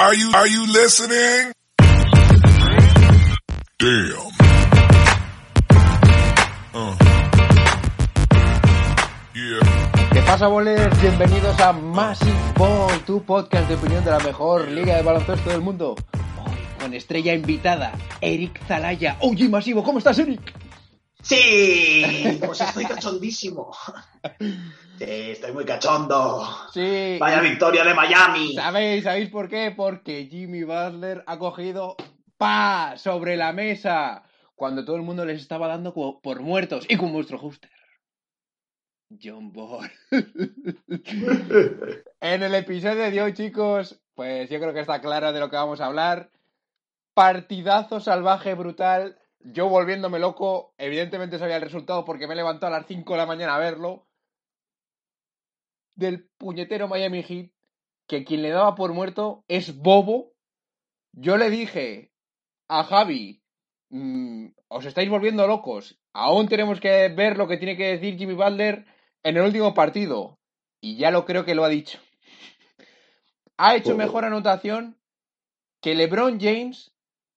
Are you, are you listening? Damn. Uh. Yeah. ¿Qué pasa, bolers? Bienvenidos a Massive Ball, tu podcast de opinión de la mejor liga de baloncesto del mundo. Hoy con estrella invitada, Eric Zalaya. Oye, Masivo, ¿cómo estás, Eric? Sí, pues estoy cachondísimo. Sí, estoy muy cachondo. Sí. Vaya victoria de Miami. ¿Sabéis? ¿Sabéis por qué? Porque Jimmy Butler ha cogido pa sobre la mesa cuando todo el mundo les estaba dando por muertos y con vuestro hoster. John Ball. en el episodio de hoy, chicos, pues yo creo que está claro de lo que vamos a hablar. Partidazo salvaje, brutal. Yo volviéndome loco, evidentemente sabía el resultado porque me he levantado a las 5 de la mañana a verlo. Del puñetero Miami Heat, que quien le daba por muerto es Bobo. Yo le dije a Javi, mm, os estáis volviendo locos. Aún tenemos que ver lo que tiene que decir Jimmy Butler en el último partido. Y ya lo creo que lo ha dicho. Ha hecho mejor anotación que LeBron James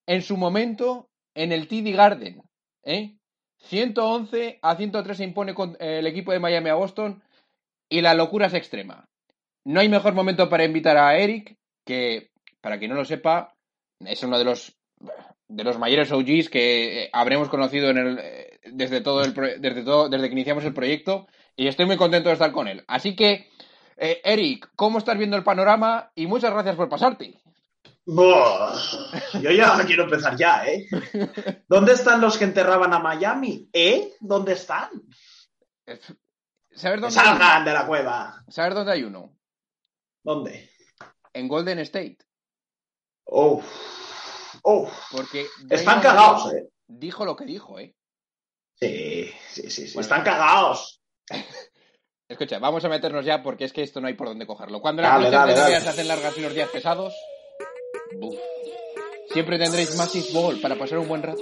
en su momento en el TD Garden. ¿eh? 111 a 103 se impone con el equipo de Miami a Boston y la locura es extrema. No hay mejor momento para invitar a Eric, que, para quien no lo sepa, es uno de los de los mayores OGs que habremos conocido en el, desde todo el desde todo desde que iniciamos el proyecto y estoy muy contento de estar con él. Así que eh, Eric, ¿cómo estás viendo el panorama? Y muchas gracias por pasarte. Buah, yo ya quiero empezar ya, ¿eh? ¿Dónde están los que enterraban a Miami? ¿Eh? ¿Dónde están? ¿Sabes dónde Salgan de la cueva. ¿Sabes dónde hay uno? ¿Dónde? En Golden State. Oh. Oh. Porque Están cagados, ¿eh? Dijo lo que dijo, ¿eh? Sí, sí, sí, sí. Bueno. Están cagados. Escucha, vamos a meternos ya porque es que esto no hay por dónde cogerlo. Cuando las noches se hacen largas y los días pesados, ¡buf! siempre tendréis Massive Ball para pasar un buen rato.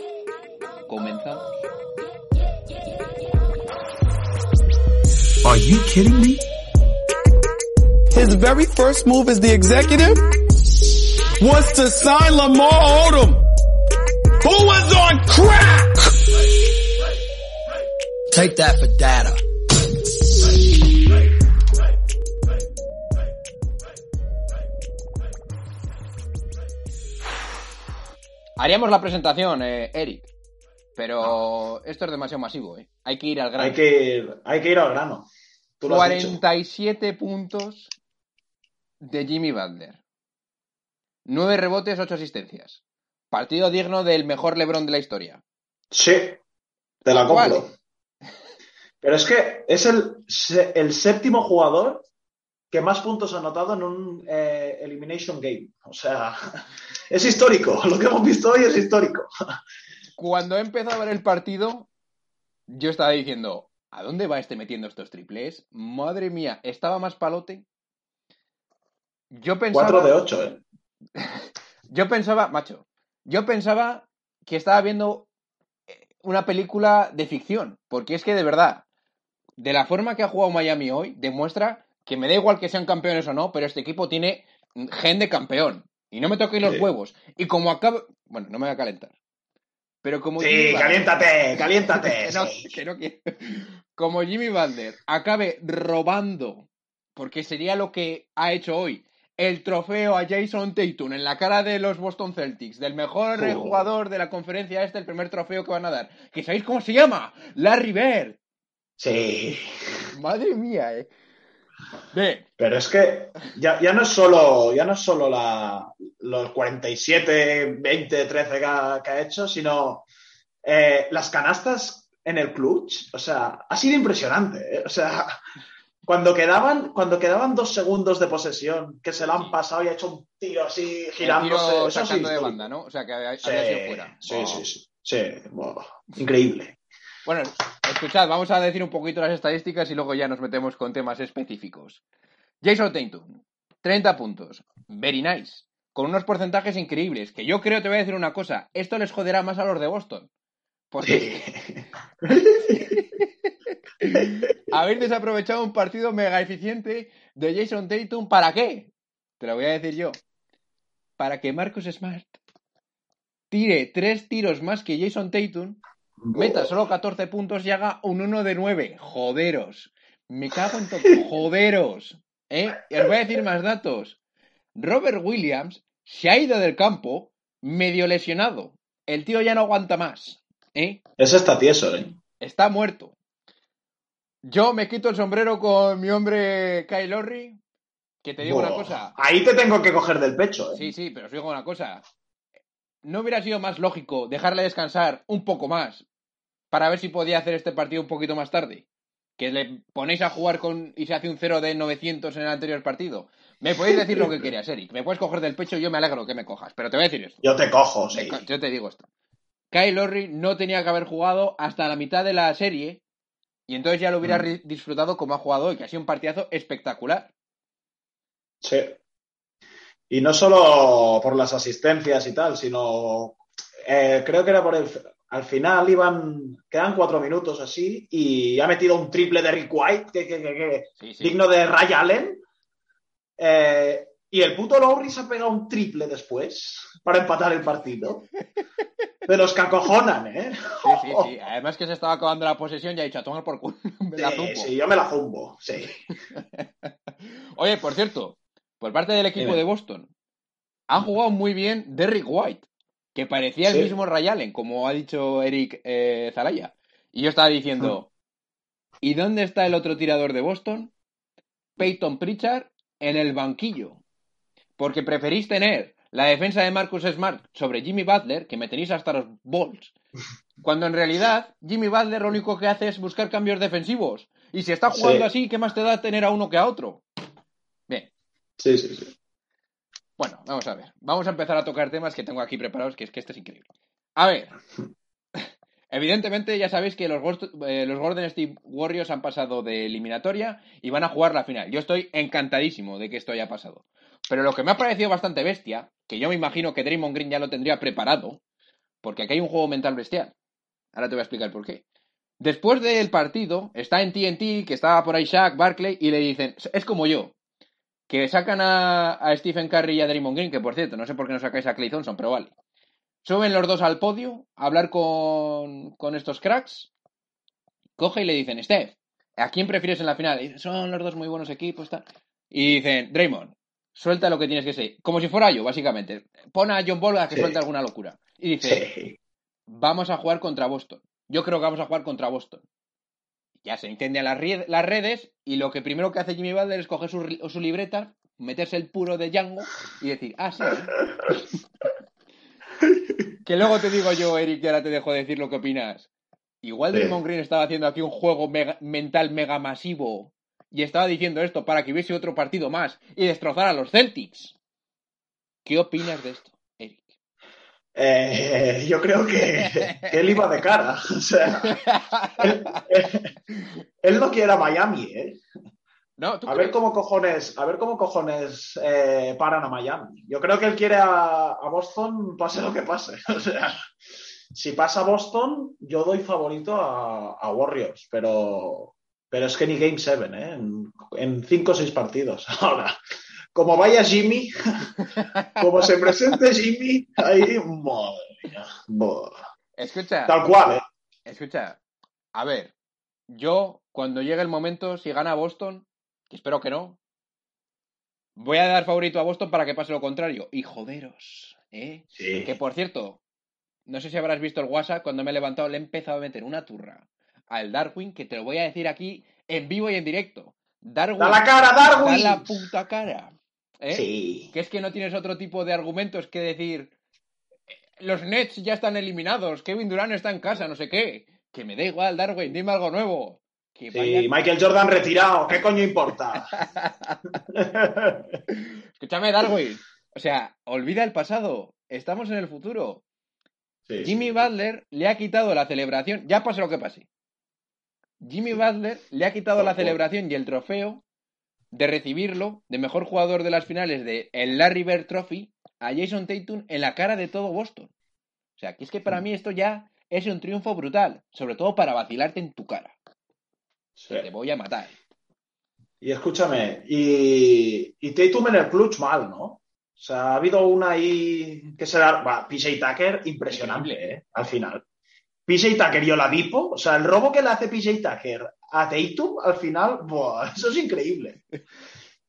Comenzamos. Are you kidding me? His very first move as the executive was to sign Lamar Odom, who was on crack. Take that for data. Haríamos la presentación, eh, Eric. Pero esto es demasiado masivo, ¿eh? Hay que ir al grano. Hay que ir, hay que ir al grano. Tú lo has dicho. 47 puntos de Jimmy Butler. 9 rebotes, 8 asistencias. Partido digno del mejor LeBron de la historia. Sí, te la compro. Pero es que es el, el séptimo jugador que más puntos ha anotado en un eh, Elimination Game. O sea, es histórico. Lo que hemos visto hoy es histórico. Cuando he empezado a ver el partido, yo estaba diciendo, ¿a dónde va este metiendo estos triples? Madre mía, estaba más palote. Yo pensaba, 4 de 8, ¿eh? yo pensaba, macho, yo pensaba que estaba viendo eh, una película de ficción, porque es que de verdad, de la forma que ha jugado Miami hoy, demuestra que me da igual que sean campeones o no, pero este equipo tiene gen de campeón. Y no me toquéis los Sí. huevos. Y como acaba... Bueno, no me voy a calentar. Pero como... Sí, Jimmy caliéntate, caliéntate. que no, sí. que no quiero. Como Jimmy Butler acabe robando, porque sería lo que ha hecho hoy, el trofeo a Jason Tatum en la cara de los Boston Celtics, del mejor Oh. jugador de la conferencia este, el primer trofeo que van a dar. ¿Que sabéis cómo se llama? Larry Bird. Sí. Madre mía, eh. Pero es que ya, ya no es solo, ya no es solo la, los 47, 20, 13 que ha, que ha hecho, sino eh, las canastas en el clutch. O sea, ha sido impresionante. ¿eh? O sea, Cuando quedaban, cuando quedaban dos segundos de posesión, que se la han pasado y ha hecho un tiro así girándose. tiro eso sí, sacando de banda, ¿no? O sea, que había, Sí, había sido fuera. sí, Oh. sí, sí, sí. Increíble. Bueno, escuchad, vamos a decir un poquito las estadísticas y luego ya nos metemos con temas específicos. Jason Tatum, 30 puntos. Very nice. Con unos porcentajes increíbles. Que yo creo, te voy a decir una cosa, esto les joderá más a los de Boston. Porque habéis desaprovechado un partido mega eficiente de Jason Tatum. ¿Para qué? Te lo voy a decir yo. Para que Marcus Smart tire tres tiros más que Jason Tatum meta solo 14 puntos y haga un 1 de 9. Joderos. Me cago en todo. Joderos. ¿Eh? Y os voy a decir más datos. Robert Williams se ha ido del campo medio lesionado. El tío ya no aguanta más. ¿Eh? Ese está tieso, ¿eh? Está muerto. Yo me quito el sombrero con mi hombre Kyle Lowry. Que te digo una cosa. Ahí te tengo que coger del pecho, ¿eh? Sí, sí, pero os digo una cosa. ¿No hubiera sido más lógico dejarle descansar un poco más para ver si podía hacer este partido un poquito más tarde? Que le ponéis a jugar con y se hace un 0 de 900 en el anterior partido. Me podéis decir lo que querías, Eric. Me puedes coger del pecho y yo me alegro que me cojas. Pero te voy a decir esto. Yo te cojo, sí. Te- Yo te digo esto. Kyle Lowry no tenía que haber jugado hasta la mitad de la serie y entonces ya lo hubiera Mm. disfrutado como ha jugado hoy, que ha sido un partidazo espectacular. Sí. Y no solo por las asistencias y tal, sino eh, creo que era por el. Al final iban. Quedan cuatro minutos así y ha metido un triple de Rick White, que, que- que- que- Sí, sí. digno de Ray Allen. Eh, y el puto Lowry se ha pegado un triple después para empatar el partido. De los que acojonan, ¿eh? Sí, sí, sí. Además que se estaba acabando la posesión y ha dicho a tomar por culo. Me la Sí, zumbo. sí, yo me la zumbo, sí. Oye, por cierto, por parte del equipo Dime. de Boston, ha jugado muy bien Derrick White, que parecía Sí. el mismo Ray Allen, como ha dicho Eric eh, Zalaya. Y yo estaba diciendo, ¿y dónde está el otro tirador de Boston? Peyton Pritchard en el banquillo. Porque preferís tener la defensa de Marcus Smart sobre Jimmy Butler, que me tenéis hasta los balls, cuando en realidad Jimmy Butler lo único que hace es buscar cambios defensivos. Y si está jugando Sí. así, ¿qué más te da tener a uno que a otro? Bien, Sí, sí, sí. Bueno, vamos a ver. Vamos a empezar a tocar temas que tengo aquí preparados, que es que este es increíble. A ver. Evidentemente, ya sabéis que los, eh, los Golden State Warriors han pasado de eliminatoria y van a jugar la final. Yo estoy encantadísimo de que esto haya pasado. Pero lo que me ha parecido bastante bestia, que yo me imagino que Draymond Green ya lo tendría preparado, porque aquí hay un juego mental bestial. Ahora te voy a explicar por qué. Después del partido, está en TNT, que estaba por ahí Shaq, Barkley, y le dicen, es como yo, que sacan a, a Stephen Curry y a Draymond Green, que por cierto, no sé por qué no sacáis a Clay Thompson, pero vale. Suben los dos al podio a hablar con, con estos cracks. Coge y le dicen, Steph, ¿a quién prefieres en la final? Y Son los dos muy buenos equipos. Tal. Y dicen, Draymond, suelta lo que tienes que ser. Como si fuera yo, básicamente. Pon a John Ball a que Sí. suelte alguna locura. Y dice, Sí. vamos a jugar contra Boston. Yo creo que vamos a jugar contra Boston. Ya se incendian las, las redes y lo que primero que hace Jimmy Butler es coger su, su libreta, meterse el puro de Django y decir, ah, sí. ¿eh?". que luego te digo yo, Eric, y ahora te dejo decir lo que opinas. Igual Sí. Draymond Green estaba haciendo aquí un juego mega- mental mega masivo y estaba diciendo esto para que hubiese otro partido más y destrozar a los Celtics. ¿Qué opinas de esto? Eh, yo creo que, que él iba de cara. O sea, él, él- él no quiere a Miami, ¿eh? No, ¿tú A ver cómo cojones, a ver cómo cojones eh, paran a Miami. Yo creo que él quiere a, a Boston, pase lo que pase. O sea, si pasa Boston, yo doy favorito a, a Warriors, pero, pero es que ni Game 7, ¿eh? En, en cinco o seis partidos. Ahora, como vaya Jimmy, como se presente Jimmy, ahí, madre mía, buah. Escucha, tal cual, ¿eh? escucha. A ver, yo cuando llegue el momento, si gana Boston, que espero que no, voy a dar favorito a Boston para que pase lo contrario. Y joderos, ¿eh? Sí. Que por cierto, no sé si habrás visto el WhatsApp, cuando me he levantado le he empezado a meter una turra al Darwin, que te lo voy a decir aquí en vivo y en directo. Darwin, ¡Da la cara, da Darwin! la puta cara. ¿Eh? Sí. Que es que no tienes otro tipo de argumentos que decir "Eh, los Nets ya están eliminados, Kevin Durant está en casa, no sé qué. Que me da igual, Darwin, dime algo nuevo. que Sí, Michael Jordan retirado, ¿qué coño importa? Escúchame, Darwin. O sea, olvida el pasado. Estamos en el futuro. Sí, Jimmy sí. Butler le ha quitado la celebración, ya pase lo que pase. Jimmy Butler le ha quitado la celebración y el trofeo de recibirlo de mejor jugador de las finales de el Larry Bird Trophy a Jason Tatum en la cara de todo Boston. O sea, que es que para mí esto ya es un triunfo brutal, sobre todo para vacilarte en tu cara. Sí. Te voy a matar. Y escúchame, y, y Tatum en el clutch mal, ¿no? O sea, ha habido una ahí que se da. Va, PJ Tucker, impresionante, ¿eh? Al final. PJ Tucker y Oladipo, o sea, el robo que le hace PJ Tucker a Tatum, al final, buah, eso es increíble.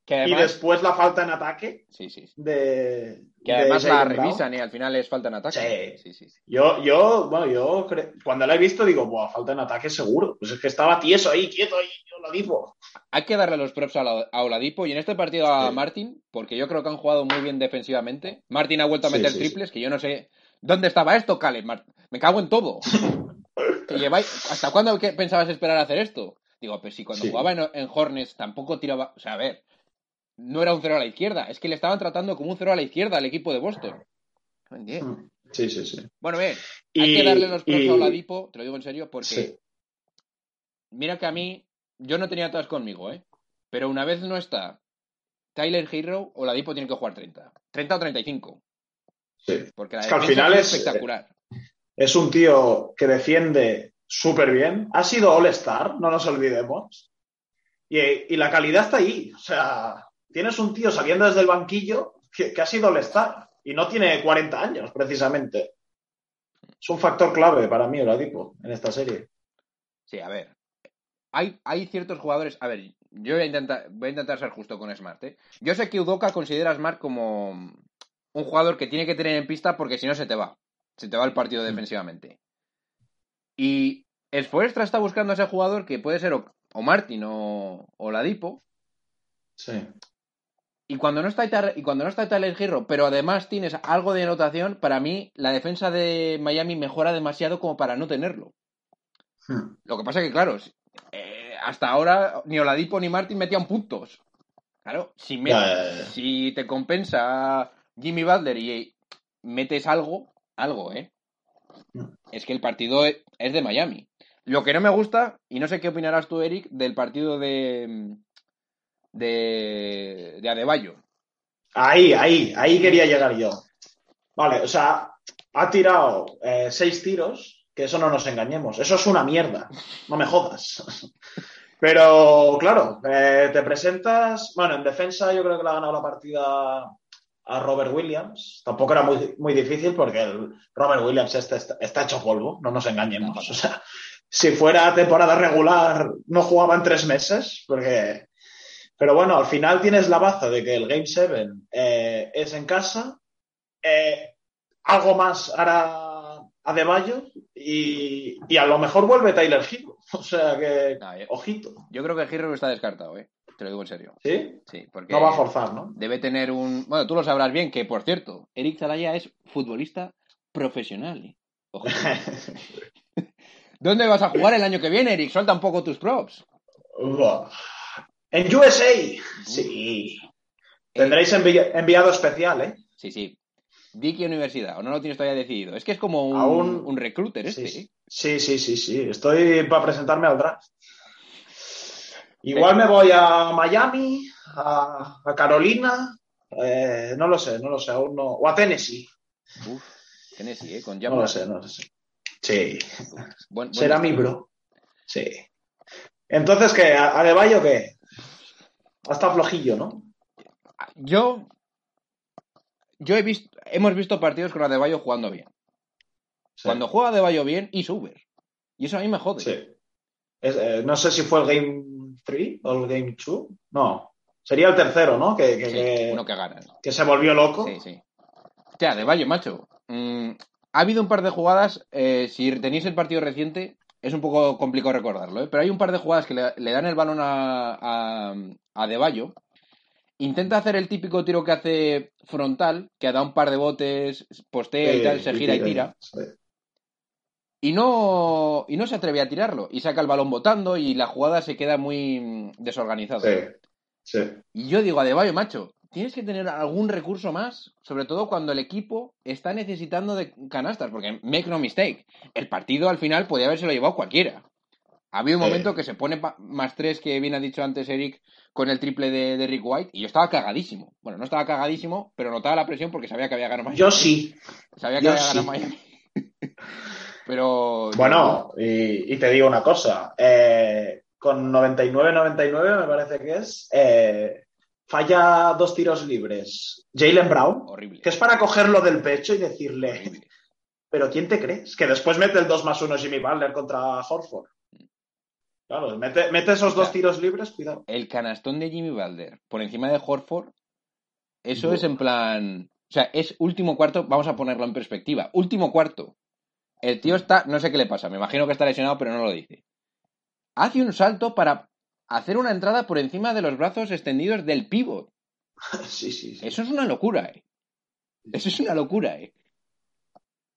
Que Y después la falta en ataque sí, sí, sí. de. Que de además la Jaylen Brown. revisan y al final les faltan ataques. Sí. sí, sí. sí. Yo, yo, bueno, yo cre- cuando la he visto digo, buah, falta en ataque seguro. Pues es que estaba tieso ahí, quieto ahí, Oladipo. Hay que darle los props a, la- a Oladipo y en este partido a Sí. Martin, porque yo creo que han jugado muy bien defensivamente. Martin ha vuelto a meter triples, que yo no sé dónde estaba esto, Caleb. Mar- Me cago en todo. Que lleváis- ¿Hasta cuándo pensabas esperar a hacer esto? Digo, pues si cuando Sí. jugaba en, en Hornets tampoco tiraba. O sea, a ver, no era un cero a la izquierda, es que le estaban tratando como un cero a la izquierda al equipo de Boston. No entiendo. Sí, sí, sí. Bueno, bien, hay Y- que darle los props y- a Oladipo, te lo digo en serio, porque Sí. Mira que a mí, yo no tenía todas conmigo, ¿eh? Pero una vez no está Tyler Hero, Oladipo tiene que jugar 30. 30 o 35. sí. Porque la Es que al final es es- espectacular. Es un tío que defiende súper bien. Ha sido All-Star, no nos olvidemos. Y, la calidad está ahí. O sea, tienes un tío saliendo desde el banquillo que, ha sido All-Star y no tiene 40 años, precisamente. Es un factor clave para mí, Oladipo, en esta serie. Sí, a ver. Hay, ciertos jugadores. A ver, yo voy a, intentar, voy a intentar ser justo con Smart, ¿eh? Yo sé que Udoka considera a Smart como un jugador que tiene que tener en pista porque si no se te va. Se te va el partido defensivamente. Y Spoelstra está buscando a ese jugador que puede ser o, o Martin o, o Ladipo. Sí. Y cuando no está Tyler- y cuando no está Tyler Hero, pero además tienes algo de anotación, para mí la defensa de Miami mejora demasiado como para no tenerlo. Hmm. Lo que pasa que, claro, eh, hasta ahora ni Oladipo ni Martin metían puntos. Claro, si, si te compensa Jimmy Butler y metes algo, algo, ¿eh? Mm. Es que el partido e- es de Miami. Lo que no me gusta, y no sé qué opinarás tú, Eric, del partido de, de, de Adebayo. Ahí, ahí, ahí quería llegar yo. Vale, o sea, ha tirado eh, seis tiros, que eso no nos engañemos. Eso es una mierda. No me jodas. Pero, claro, eh, te presentas. Bueno, en defensa yo creo que le ha ganado la partida a Robert Williams. Tampoco era muy, muy difícil porque el Robert Williams este está, está hecho polvo, no nos engañemos. O sea, si fuera temporada regular, no jugaba en tres meses, porque pero bueno, al final tienes la baza de que el Game 7 eh, es en casa. eh, algo más hará Adebayo y, y a lo mejor vuelve Tyler Hero. O sea que, No, yo, ojito. yo creo que Hero está descartado, ¿eh? Te lo digo en serio. ¿Sí? Sí, porque No va a forzar, ¿no? debe tener un... Bueno, tú lo sabrás bien, que por cierto, Eric Zalaya es futbolista profesional. ¿eh? Ojo. ¿Dónde vas a jugar el año que viene, Eric? Suelta un poco tus props. En USA. Sí. Tendréis envi- enviado especial, ¿eh? Sí, sí. Di qué universidad, o no lo tienes todavía decidido. Es que es como un, Aún- un recruiter este. Sí, ¿eh? sí, sí, sí, sí. Estoy para presentarme al draft. Igual me voy a Miami, a, a Carolina, eh, no lo sé, no lo sé, aún no. O a Tennessee, Uf, Tennessee, ¿eh? Con no Jamal. lo sé, no lo sé. Sí, Buen- buen será mi bro. Sí. Entonces, ¿qué? ¿A Adebayo qué? Hasta flojillo, ¿no? Yo. Yo he visto. Hemos visto partidos con Adebayo jugando bien. Sí. Cuando juega Adebayo bien, y Uber. Y eso a mí me jode. Sí. Es, eh, no sé si fue el Game 3 o el Game 2. No. Sería el tercero, ¿no? Que, que- Sí, que- uno que gana. que se volvió loco. Sí, sí. Hostia, Adebayo, macho. Mm, ha habido un par de jugadas. eh, si tenéis el partido reciente, es un poco complicado recordarlo, ¿eh? pero hay un par de jugadas que le, le dan el balón a, a, a Adebayo. Intenta hacer el típico tiro que hace frontal, que da un par de botes, postea y tal, se gira y tira. Y no, y no se atreve a tirarlo. Y saca el balón botando y la jugada se queda muy mm, desorganizada. Sí, sí. Y yo digo, Adebayo, macho, tienes que tener algún recurso más, sobre todo cuando el equipo está necesitando de canastas, porque make no mistake, el partido al final podía haberse lo llevado cualquiera. Ha habido un momento que se pone más tres, que bien ha dicho antes Eric, con el triple de, de Rick White, y yo estaba cagadísimo. Bueno, no estaba cagadísimo, pero notaba la presión porque sabía que había ganado Miami. Yo sí. Sabía que yo había ganado sí. Miami. pero. Bueno, y, y te digo una cosa. eh, con 99-99, me parece que es, eh, falla dos tiros libres. Jalen Brown, Horrible. que es para cogerlo del pecho y decirle, horrible. ¿pero quién te crees? Que después mete el 2 más 1 Jimmy Butler contra Horford. Claro, mete, mete esos dos tiros libres, cuidado. El canastón de Jimmy Butler por encima de Horford, eso es en plan. O sea, es último cuarto, vamos a ponerlo en perspectiva. Último cuarto. El tío está, no sé qué le pasa, me imagino que está lesionado, pero no lo dice. Hace un salto para hacer una entrada por encima de los brazos extendidos del pívot. Sí, sí, sí. Eso es una locura, eh. Eso es una locura, eh.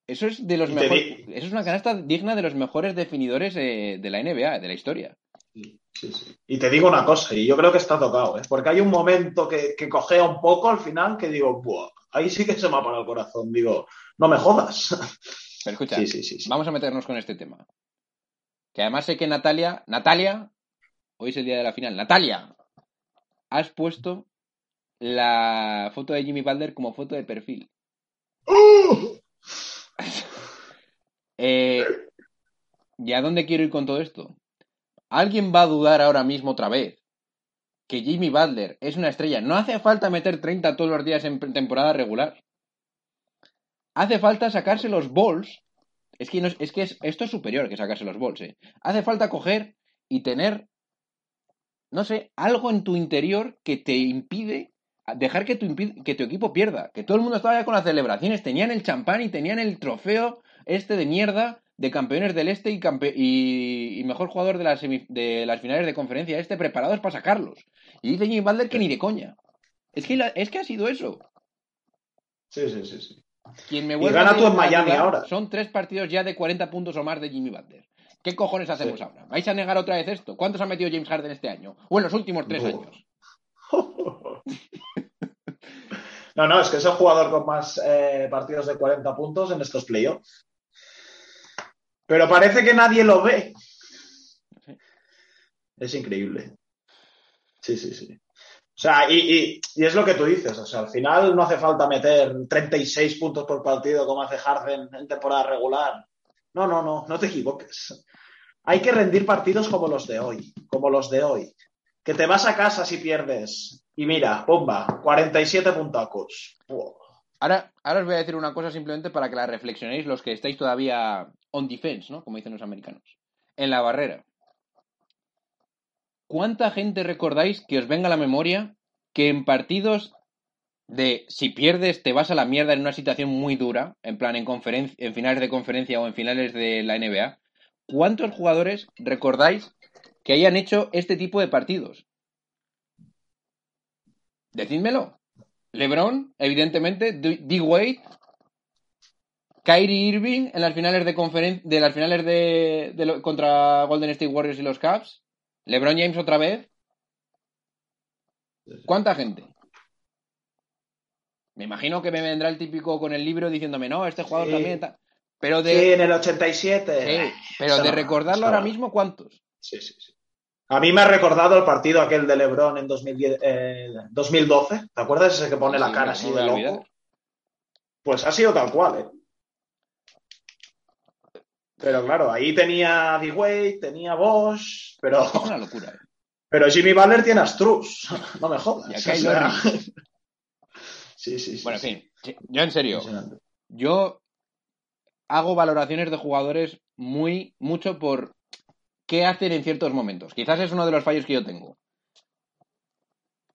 Eso es de los mejores. Eso es una canasta digna de los mejores definidores eh, de la NBA, de la historia. Sí, sí. Y te digo una cosa, y yo creo que está tocado, ¿eh? porque hay un momento que, que cojea un poco al final que digo, Buah, ahí sí que se me ha parado el corazón. Digo, no me jodas. Pero escucha, Sí, sí, sí. Vamos a meternos con este tema. Que además sé que Natalia, Natalia, hoy es el día de la final. Natalia, has puesto la foto de Jimmy Butler como foto de perfil. Eh, ¿Y a dónde quiero ir con todo esto? ¿Alguien va a dudar ahora mismo otra vez que Jimmy Butler es una estrella? No hace falta meter 30 todos los días en temporada regular. Hace falta sacarse los balls. Es que, no es, que es- esto es superior que sacarse los balls. ¿eh? Hace falta coger y tener, no sé, algo en tu interior que te impide dejar que tu, que tu equipo pierda. Que todo el mundo estaba ya con las celebraciones. Tenían el champán y tenían el trofeo este de mierda de campeones del este y, campe- y, y mejor jugador de las, de las finales de conferencia este preparados para sacarlos. Y dice Jimmy Butler que ni de coña. Es que, es que ha sido eso. Sí, sí, sí, sí. Quien me Y vuelve gana tú en Miami ahora. Son tres partidos ya de 40 puntos o más de Jimmy Butler. ¿Qué cojones hacemos Sí. ahora? ¿Vais a negar otra vez esto? ¿Cuántos ha metido James Harden este año? O en los últimos tres años. No, no, es que es el jugador con más eh, partidos de 40 puntos en estos playoffs. Pero parece que nadie lo ve. Es increíble. Sí, sí, sí. O sea, y, y- y es lo que tú dices. O sea, al final no hace falta meter 36 puntos por partido como hace Harden en temporada regular. No, no, no, no te equivoques. Hay que rendir partidos como los de hoy, como los de hoy. Que te vas a casa si pierdes. Y mira, bomba, 47 puntacos. Buah. Ahora, ahora os voy a decir una cosa simplemente para que la reflexionéis los que estáis todavía on defense, ¿no? Como dicen los americanos. En la barrera. ¿Cuánta gente recordáis que os venga a la memoria que en partidos de si pierdes te vas a la mierda en una situación muy dura, en plan en, en finales de conferencia o en finales de la NBA, ¿cuántos jugadores recordáis que hayan hecho este tipo de partidos? Decídmelo. LeBron, evidentemente, D. Wade, Kyrie Irving en las finales de de las finales de, de contra Golden State Warriors y los Cavs, LeBron James otra vez. ¿Cuánta gente? Me imagino que me vendrá el típico con el libro diciéndome, no, este jugador Sí. también está. Pero Sí, de, en el 87. sí, pero de recordarlo ahora mismo, ¿cuántos? Sí, sí, sí. A mí me ha recordado el partido aquel de LeBron en 2010, eh, 2012. ¿Te acuerdas ese que pone la Sí, cara así de loco? Pues ha sido tal cual, ¿eh? Pero claro, ahí tenía D-Wade, tenía Bosch, pero, Es una locura. ¿eh? pero Jimmy Butler tiene a Struz. No me jodas. Y O sea. Sí, sí, sí. Bueno, en sí. fin, yo en serio, yo hago valoraciones de jugadores muy mucho por qué hacen en ciertos momentos. Quizás es uno de los fallos que yo tengo.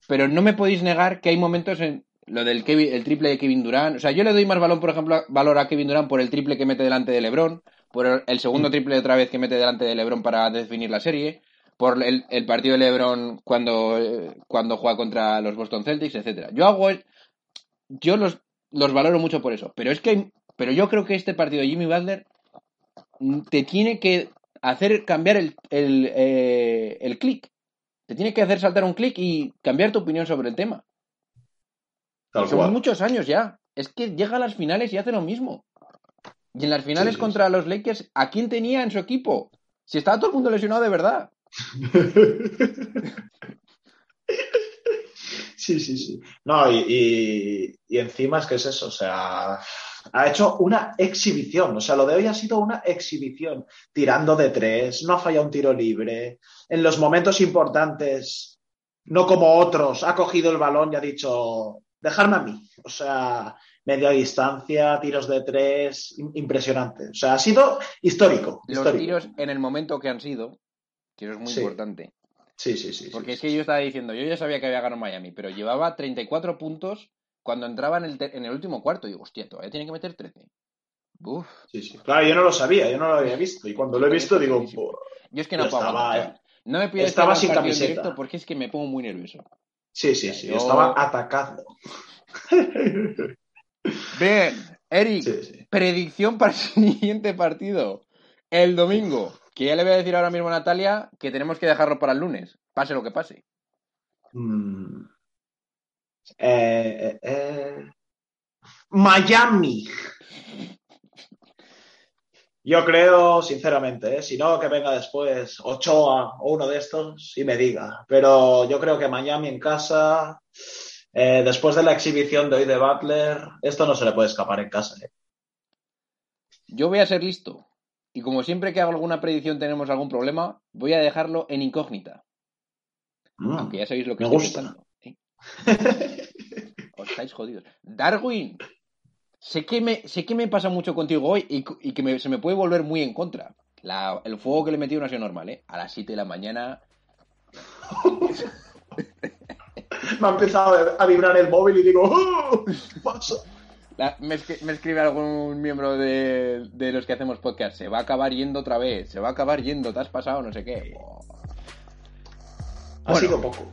Pero no me podéis negar que hay momentos en lo del Kevin- el triple de Kevin Durant. O sea, yo le doy más valor, por ejemplo, valor a Kevin Durant por el triple que mete delante de LeBron, por el- segundo triple otra vez que mete delante de LeBron para definir la serie, por el, el partido de LeBron cuando, cuando juega contra los Boston Celtics, etcétera. Yo hago el- yo los, los valoro mucho por eso. Pero es que, pero yo creo que este partido de Jimmy Butler mm, te tiene que hacer cambiar el, el, eh, el clic. Te tiene que hacer saltar un clic y cambiar tu opinión sobre el tema. Tal Son cual. muchos años ya. Es que llega a las finales y hace lo mismo. Y en las finales Sí, contra los Lakers, ¿a quién tenía en su equipo? Si estaba todo el mundo lesionado de verdad. Sí, sí, sí. No, y, y- y encima es que es eso, o sea, ha hecho una exhibición, o sea, lo de hoy ha sido una exhibición, tirando de tres, no ha fallado un tiro libre, en los momentos importantes, no como otros, ha cogido el balón y ha dicho, dejarme a mí, o sea, media distancia, tiros de tres, im- impresionante, o sea, ha sido histórico, Los histórico. tiros en el momento que han sido, que eso es muy Sí. importante. Sí, sí, sí. sí, Porque es sí, que yo estaba diciendo, yo ya sabía que había ganado Miami, pero llevaba 34 puntos cuando entraba en el, en el último cuarto. Y digo, hostia, todavía tiene que meter 13. Uf. sí, sí. Claro, yo no lo sabía, yo no lo había visto, y cuando lo he visto digo. Yo es que no puedo estaba-. No me pides estaba sin camiseta. directo porque es que me pongo muy nervioso. Sí, sí, sí, Yo- estaba atacando. Bien, Eric, Sí, sí. predicción para el siguiente partido. El domingo. Que ya le voy a decir ahora mismo a Natalia que tenemos que dejarlo para el lunes. Pase lo que pase. Mm. Eh, eh, eh. Miami. Yo creo, sinceramente, ¿eh? si no, que venga después Ochoa o uno de estos y me diga. Pero yo creo que Miami en casa, eh, después de la exhibición de hoy de Butler, esto no se le puede escapar en casa. ¿eh? Yo voy a ser listo. Y como siempre que hago alguna predicción tenemos algún problema, voy a dejarlo en incógnita. Mm. Aunque ya sabéis lo que Me estoy gusta. pensando. ¿eh? Os estáis jodidos. Darwin, sé que me, sé que me pasa mucho contigo hoy y, y que me- se me puede volver muy en contra. La- el fuego que le he metido no ha sido normal, ¿eh? A las 7 de la mañana. Me ha empezado a vibrar el móvil y digo, "Oh, ¿qué pasa?". la- me, escri- me escribe algún miembro de, de los que hacemos podcast. Se va a acabar yendo otra vez. Se va a acabar yendo. Te has pasado, no sé qué. Ha Bueno. sido poco.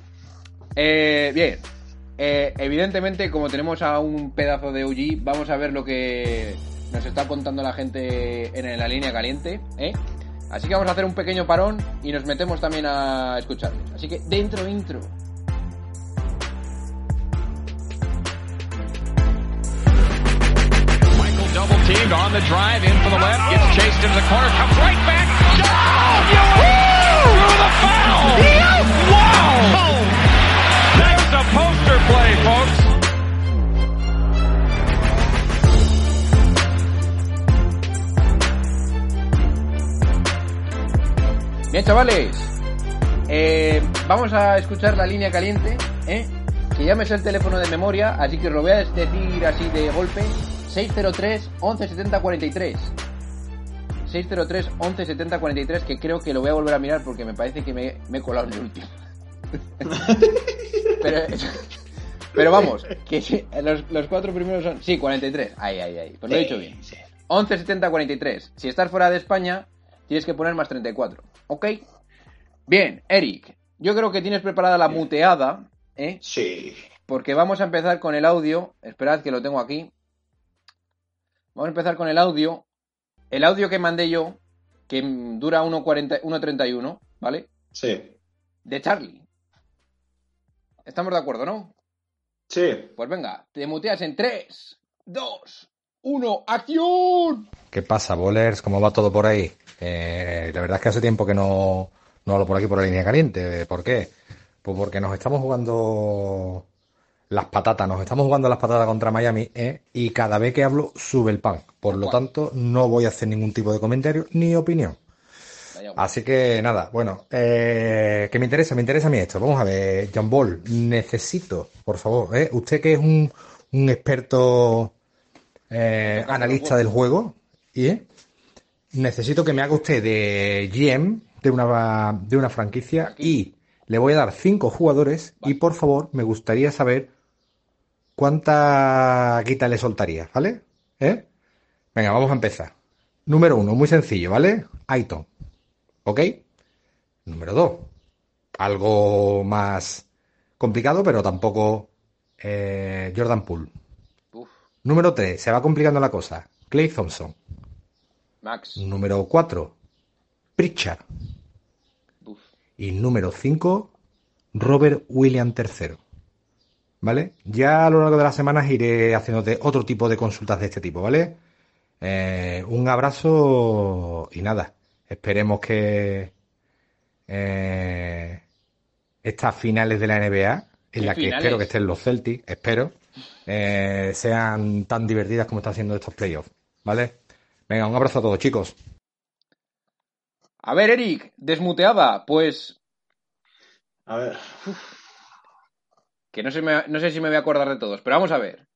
Eh, bien. Eh, evidentemente, como tenemos a un pedazo de OG, vamos a ver lo que nos está contando la gente en la línea caliente. ¿eh? Así que vamos a hacer un pequeño parón y nos metemos también a escucharles. Así que dentro intro. Teamed on the drive, in for the left, gets chased into the corner, comes right back. Oh, through the foul! Wow! That's the poster play, folks. Bien, chavales. Eh, vamos a escuchar la línea caliente. ¿eh? Que ya me sé el teléfono de memoria, así que lo voy a decir así de golpe. 603 11 70 43. 603 11 70 43, que creo que lo voy a volver a mirar porque me parece que me, me he colado en el último. pero, pero vamos, que los, los cuatro primeros son. Sí, 43. Ahí, ahí, ahí. Pues lo he dicho bien. 11 70 43. Si estás fuera de España, tienes que poner más 34. ¿Ok? Bien, Eric. Yo creo que tienes preparada la muteada, ¿eh? Sí. Porque vamos a empezar con el audio. Esperad que lo tengo aquí. Vamos a empezar con el audio. El audio que mandé yo, que dura 1.40 1.31, ¿vale? Sí. De Charlie. Estamos de acuerdo, ¿no? Sí. Pues venga, te muteas en 3, 2, 1, ¡acción! ¿Qué pasa, bolers? ¿Cómo va todo por ahí? Eh, la verdad es que hace tiempo que no, no hablo por aquí por la línea caliente. ¿Por qué? Pues porque nos estamos jugando las patatas, nos estamos jugando las patatas contra Miami, ¿eh? y cada vez que hablo sube el pan. Por lo tanto, no voy a hacer ningún tipo de comentario ni opinión. Así que nada, bueno, eh, que me interesa, me interesa a mí esto. Vamos a ver, John Ball, necesito, por favor, ¿eh? usted que es un, un experto eh, analista del juego, ¿y, eh? necesito que me haga usted de GM de una, de una franquicia y le voy a dar cinco jugadores y por favor me gustaría saber cuánta guita le soltaría, ¿vale? ¿Eh? Venga, vamos a empezar. Número uno, muy sencillo, ¿vale? Aiton. ¿Ok? Número dos, algo más complicado, pero tampoco eh, Jordan Poole. Uf, Número tres, se va complicando la cosa. Clay Thompson. Max. Número 4, Pritchard. Uf. Y número 5, Robert William III. ¿Vale? Ya a lo largo de las semanas iré haciéndote otro tipo de consultas de este tipo, ¿vale? Eh, un abrazo y nada. Esperemos que eh, estas finales de la NBA, en ¿Qué las que finales? espero que estén los Celtics, espero, eh, sean tan divertidas como están siendo estos playoffs, ¿vale? Venga, un abrazo a todos, chicos. A ver, Eric, desmuteada. Pues A ver, que no sé, me- no sé si me voy a acordar de todos, pero vamos a ver.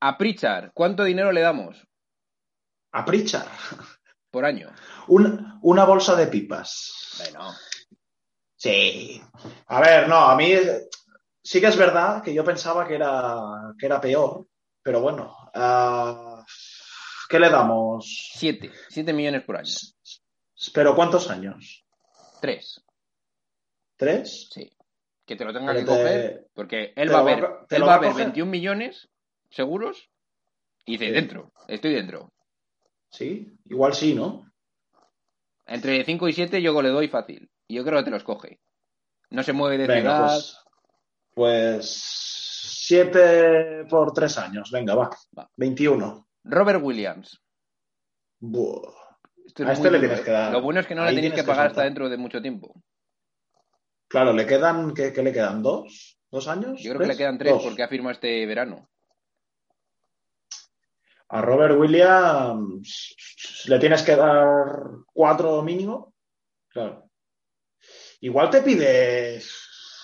A Pritchard, ¿cuánto dinero le damos a Pritchard. por año? Un- una bolsa de pipas. Bueno, Sí. A ver, no, a mí sí que es verdad que yo pensaba que era, que era peor, pero bueno. ah, ¿Qué le damos? 7. 7 millones por año. ¿Pero cuántos años? 3. ¿Tres? Sí. Que te lo tenga que te- coger, porque él va a va ver, él va a ver coger. 21 millones seguros y dice, Sí. dentro, estoy dentro. Sí, igual sí, ¿no? Entre 5 y 7 yo le doy fácil. Y yo creo que te los coge. No se mueve de Venga, ciudad. pues, pues siete por tres años, venga, va. Va. 21. Robert Williams. Buah. Esto es A este le tienes ¿eh? que dar. Lo bueno es que no le tenéis que tienes que pagar hasta dentro de mucho tiempo. Claro, le quedan, ¿qué, qué le quedan? ¿Dos? ¿Dos años? Yo creo que le quedan 3 Dos. porque ha firmado este verano. A Robert Williams le tienes que dar cuatro mínimo. Claro. Igual te pide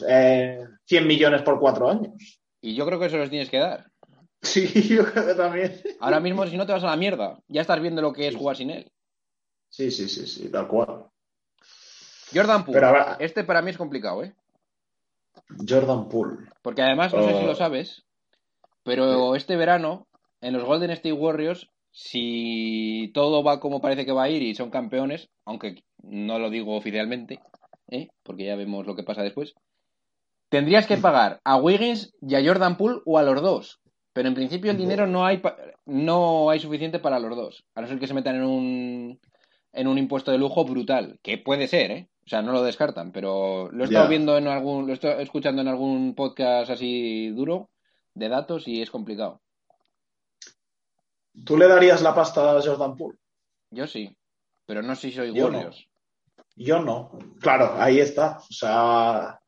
eh, 100 millones por cuatro años. Y yo creo que eso los tienes que dar. Sí, yo creo que también. Ahora mismo, si no te vas a la mierda, ya estás viendo lo que es jugar sin él. Sí, sí, sí, sí, tal cual. Jordan Poole. Este para mí es complicado, ¿eh? Jordan Poole. Porque además, no sé si Oh. lo sabes, pero este verano, en los Golden State Warriors, si todo va como parece que va a ir y son campeones, aunque no lo digo oficialmente, ¿eh? porque ya vemos lo que pasa después, tendrías que pagar a Wiggins y a Jordan Poole o a los dos. Pero en principio el dinero no hay, no hay suficiente para los dos. A no ser que se metan en un, en un impuesto de lujo brutal, que puede ser, ¿eh? O sea, no lo descartan, pero lo he estado viendo en algún, lo estado escuchando en algún podcast así duro de datos y es complicado. ¿Tú le darías la pasta a Jordan Poole? Yo sí, pero no sé si soy Yo no. Warriors. Yo no. Claro, ahí está. O sea,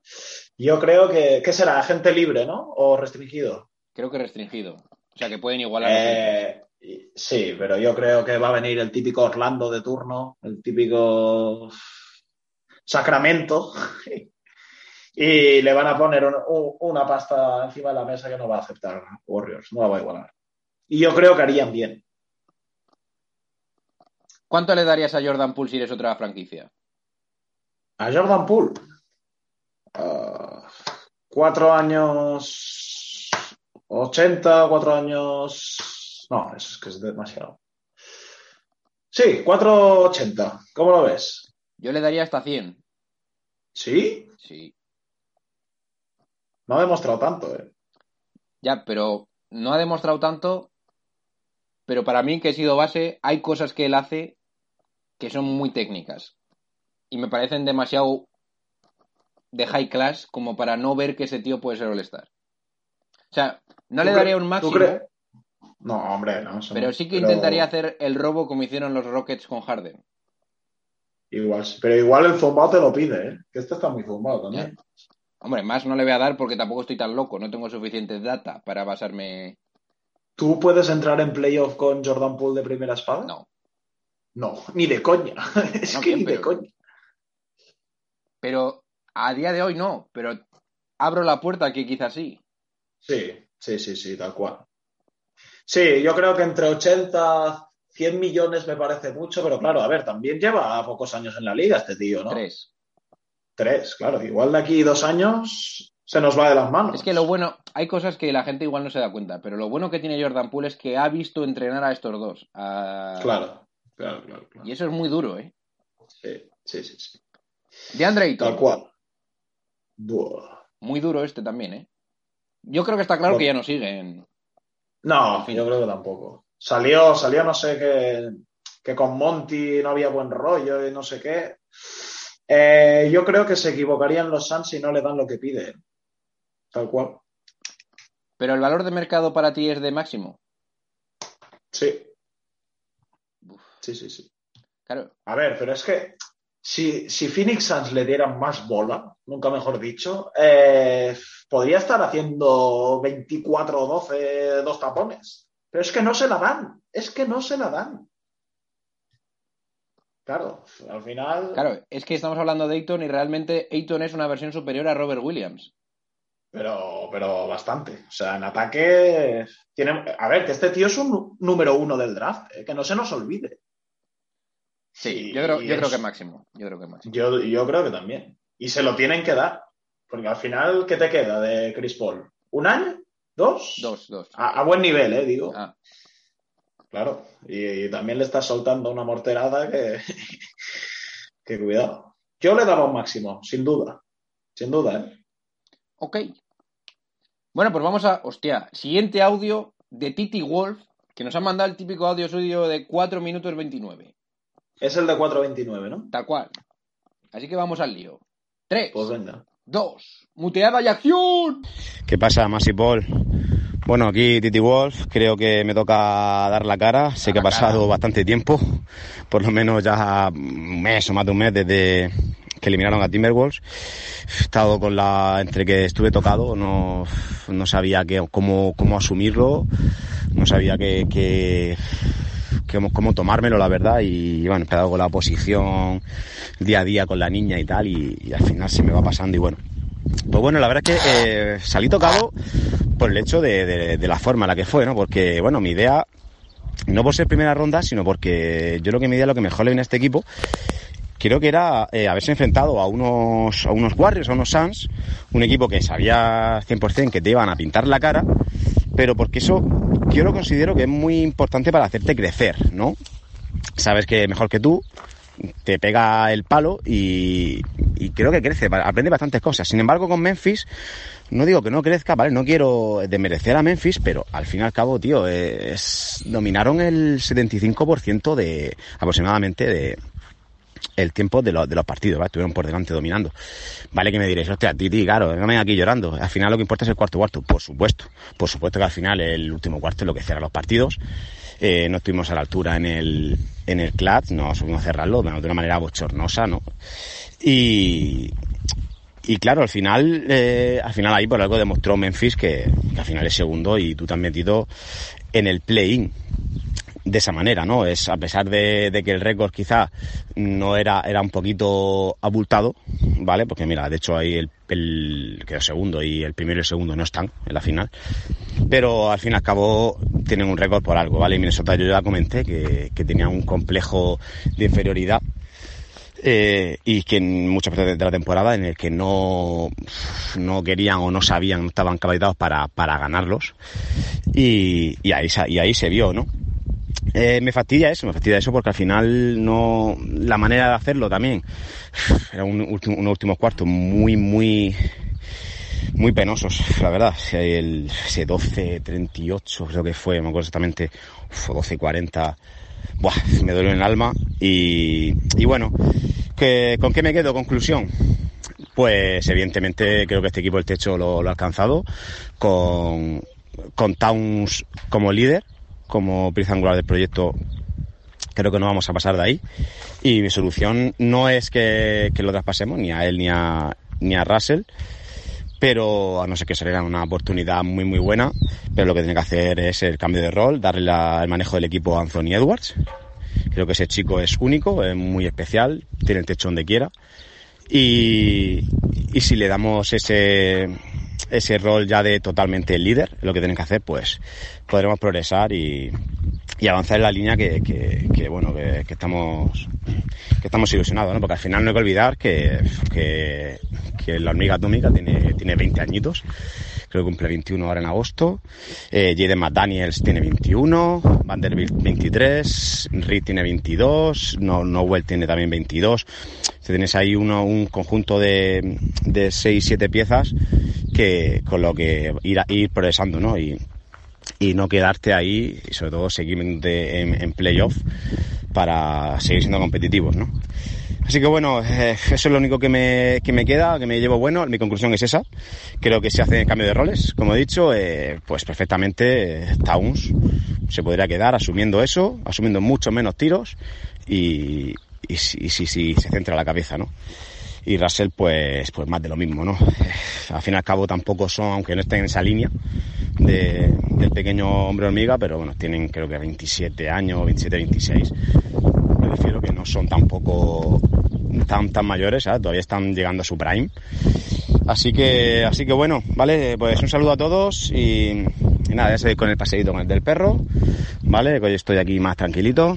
yo creo que, ¿qué será? ¿Agente libre, no? ¿O restringido? Creo que restringido. O sea, que pueden igualar. Eh, sí, pero yo creo que va a venir el típico Orlando de turno, el típico Sacramento, y le van a poner un- un- una pasta encima de la mesa que no va a aceptar Warriors, no la va a igualar. Y yo creo que harían bien. ¿Cuánto le darías a Jordan Poole si eres otra franquicia? A Jordan Poole, ah, cuatro años 80, cuatro años... No, es que es demasiado. Sí, 480. ¿Cómo lo ves? Yo le daría hasta 100. ¿Sí? Sí. No ha demostrado tanto, ¿eh? Ya, pero no ha demostrado tanto. Pero para mí, que he sido base, hay cosas que él hace que son muy técnicas. Y me parecen demasiado de high class como para no ver que ese tío puede ser All-Star. O sea, no ¿Tú le daría un tú máximo, No, hombre, no. pero sí que intentaría hacer el robo como hicieron los Rockets con Harden. Igual, pero igual el zumbado te lo pide, ¿eh? Que este está muy zumbado también. Hombre, más no le voy a dar porque tampoco estoy tan loco, no tengo suficiente data para basarme. ¿Tú puedes entrar en playoff con Jordan Poole de primera espada? No. No, ni de coña. es No, que bien, ni de coña. Pero a día de hoy no, pero abro la puerta que quizás sí. Sí, sí, sí, sí, tal cual. Sí, yo creo que entre 80, 100 millones me parece mucho, pero claro, a ver, también lleva pocos años en la liga este tío, ¿no? Tres. Tres, claro. Igual de aquí dos años se nos va de las manos. Es que lo bueno, hay cosas que la gente igual no se da cuenta, pero lo bueno que tiene Jordan Poole es que ha visto entrenar a estos dos. a- Claro, claro, claro. claro. Y eso es muy duro, ¿eh? Sí, sí, sí, sí. De Andre Tal cual. Buah. muy duro este también, ¿eh? Yo creo que está claro Bueno. que ya no siguen. No, yo creo que tampoco. Salió, salió no sé qué, que con Monty no había buen rollo y no sé qué. Eh, yo creo que se equivocarían los Suns si no le dan lo que piden. Tal cual. Pero el valor de mercado para ti es de máximo. Sí. Sí, sí, sí. Claro. A ver, pero es que si, si Phoenix Suns le dieran más bola, nunca mejor dicho, eh, podría estar haciendo 24 o 12, dos tapones. Pero es que no se la dan. Es que no se la dan. Claro, al final. Claro, es que estamos hablando de Ayton y realmente Ayton es una versión superior a Robert Williams. Pero, pero bastante. O sea, en ataque. Tiene... A ver, que este tío es un número uno del draft, eh, que no se nos olvide. Sí, Y- yo creo, yo es- creo que máximo. Yo creo que máximo. Yo, yo creo que también. Y se lo tienen que dar. Porque al final, ¿qué te queda de Chris Paul? ¿Un año? ¿Dos? Dos, dos. A, a buen nivel, ¿eh? Digo. Ah, Claro. Y, y también le estás soltando una morterada que. que cuidado. Yo le daba un máximo, sin duda. Sin duda, ¿eh? ok. Bueno, pues vamos a. Hostia, siguiente audio de Titi Wolf, que nos ha mandado el típico audio suyo de 4 minutos 29. Es el de 4.29, ¿no? Tal cual. Así que vamos al lío. 3, Pues venga. 2, muteada y acción. ¿Qué pasa, Masi Paul? Bueno, aquí Titi Wolf, creo que me toca dar la cara. Sé que ha pasado cara. bastante tiempo, por lo menos ya un mes o más de un mes desde que eliminaron a Timberwolves. He estado con la. entre que estuve tocado, no, no sabía qué- cómo, cómo asumirlo, no sabía qué. qué- cómo, cómo tomármelo, la verdad, y bueno, he empezado con la oposición día a día con la niña y tal, y, al final se me va pasando, y bueno, pues bueno, la verdad es que eh, salí tocado por el hecho de la forma en la que fue, ¿no? Porque, bueno, mi idea, no por ser primera ronda, sino porque yo lo que mi idea, lo que mejor le viene a este equipo, creo que era eh, haberse enfrentado a unos, a unos Warriors, a unos Suns, un equipo que sabía 100% que te iban a pintar la cara, pero porque eso yo lo considero que es muy importante para hacerte crecer, ¿no? Sabes que mejor que tú, te pega el palo y, creo que crece, aprende bastantes cosas. Sin embargo, con Memphis, no digo que no crezca, ¿vale? No quiero desmerecer a Memphis, pero al fin y al cabo, tío, dominaron el 75% de, aproximadamente, de, el tiempo de, los de los partidos, ¿vale? Estuvieron por delante dominando. Vale que me diréis, hostia, Titi, claro, no me aquí llorando. Al final lo que importa es el cuarto cuarto, por supuesto. Por supuesto que al final el último cuarto es lo que cierra los partidos. Eh, no estuvimos a la altura en el, en el clutch, no supimos cerrarlo de una manera bochornosa, ¿no? Y, y claro, al final, eh, al final ahí por algo demostró Memphis que, que al final es segundo y tú te has metido en el play-in de esa manera, ¿no? Es a pesar de, que el récord quizá no era, era un poquito abultado, ¿vale? Porque mira, de hecho ahí el, el quedó segundo y el primero y el segundo no están en la final. Pero al fin y al cabo tienen un récord por algo, ¿vale? Y Minnesota yo ya comenté que, que tenía un complejo de inferioridad eh, y que en muchas partes de la temporada en el que no, no querían o no sabían, no estaban capacitados para, para ganarlos. Y, y, ahí, y ahí se vio, ¿no? Eh, me fastidia eso, me fastidia eso porque al final no la manera de hacerlo también era un último, unos últimos cuartos muy muy muy penosos, la verdad. El ese 12 38 creo que fue, me acuerdo exactamente, fue 12 40. Buah, me duele el alma y, y bueno, ¿con qué me quedo? Conclusión. Pues evidentemente creo que este equipo el techo lo, lo ha alcanzado con, con Towns como líder, como pieza angular del proyecto. Creo que no vamos a pasar de ahí. Y mi solución no es que, lo traspasemos ni a él ni a, ni a Russell, pero a no ser que sería una oportunidad muy muy buena, pero lo que tiene que hacer es el cambio de rol, darle la- el manejo del equipo a Anthony Edwards. Creo que ese chico es único, es muy especial, tiene el techo donde quiera. Y si le damos ese, ese rol ya de totalmente líder, lo que tienen que hacer, pues podremos progresar y, avanzar en la línea que, bueno, que, estamos que estamos ilusionados, ¿no? Porque al final no hay que olvidar que la hormiga atómica tiene, tiene 20 añitos, creo que cumple 21 ahora en agosto, eh, Jaden McDaniels tiene 21, Vanderbilt 23, Reed tiene 22, no, Nowell tiene también 22, tienes ahí uno, un conjunto de, de 6-7 piezas que con lo que ir, ir progresando, ¿no? Y, y no quedarte ahí y sobre todo seguir en, en playoff para seguir siendo competitivos, ¿no? Así que bueno, eh, eso es lo único que me, que me queda, que me llevo bueno. Mi conclusión es esa. Creo que se hace cambio de roles, como he dicho, eh, pues perfectamente eh, Towns se podría quedar asumiendo eso, asumiendo mucho menos tiros y, si, si, se centra la cabeza, ¿no? Y Russell, pues, pues más de lo mismo, ¿no? Al fin y al cabo tampoco son, aunque no estén en esa línea de, del pequeño hombre hormiga, pero bueno, tienen creo que 27 años, 27, 26. Refiero que no son tampoco tan, tan mayores. Todavía están llegando a su prime. Así que, así que bueno, vale, pues un saludo a todos y, nada, ya seguir con el paseíto con el del perro, vale, que hoy estoy aquí más tranquilito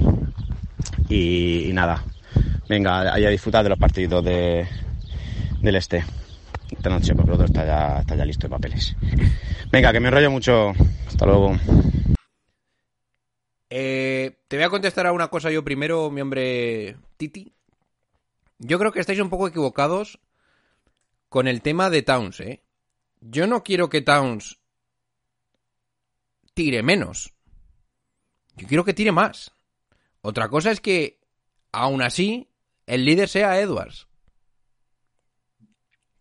y, y nada, venga, ahí a disfrutar de los partidos de, del este. Esta noche, porque el otro está ya, está ya listo de papeles. Venga, que me enrollo mucho. Hasta luego. Eh, te voy a contestar a una cosa yo primero, mi hombre Titi. Yo creo que estáis un poco equivocados con el tema de Towns, ¿eh? Yo no quiero que Towns tire menos. Yo quiero que tire más. Otra cosa es que, aún así, el líder sea Edwards.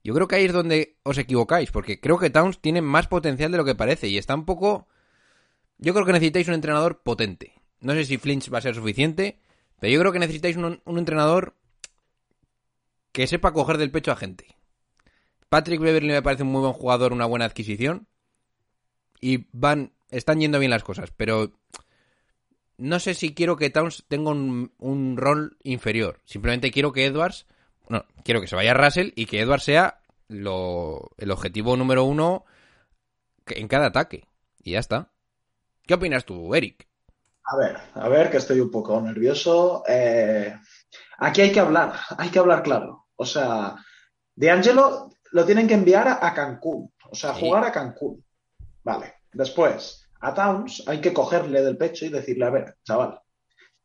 Yo creo que ahí es donde os equivocáis, porque creo que Towns tiene más potencial de lo que parece y está un poco... Yo creo que necesitáis un entrenador potente. No sé si Flinch va a ser suficiente, pero yo creo que necesitáis un, entrenador que sepa coger del pecho a gente. Patrick Beverly me parece un muy buen jugador, una buena adquisición. Y van, están yendo bien las cosas, pero no sé si quiero que Towns tenga un, un rol inferior. Simplemente quiero que Edwards, no, quiero que se vaya Russell y que Edwards sea lo, el objetivo número uno en cada ataque. Y ya está. ¿Qué opinas tú, Eric? A ver, a ver, que estoy un poco nervioso. Eh, aquí hay que hablar, hay que hablar claro. O sea, De Angelo lo tienen que enviar a, a Cancún, o sea, Sí. jugar a Cancún. Vale, después, a Towns hay que cogerle del pecho y decirle, a ver, chaval,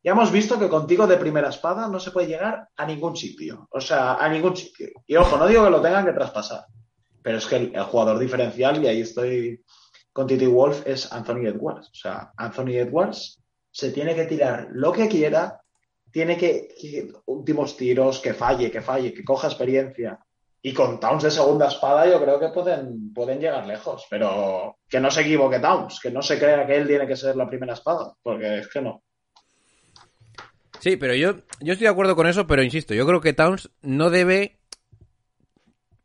ya hemos visto que contigo de primera espada no se puede llegar a ningún sitio, o sea, a ningún sitio. Y ojo, no digo que lo tengan que traspasar, pero es que el, el jugador diferencial, y ahí estoy con Titi Wolf, es Anthony Edwards. O sea, Anthony Edwards se tiene que tirar lo que quiera, tiene que, últimos tiros, que falle, que falle, que coja experiencia. Y con Towns de segunda espada yo creo que pueden, pueden llegar lejos, pero que no se equivoque Towns, que no se crea que él tiene que ser la primera espada, porque es que no. Sí, pero yo, yo estoy de acuerdo con eso, pero insisto, yo creo que Towns no debe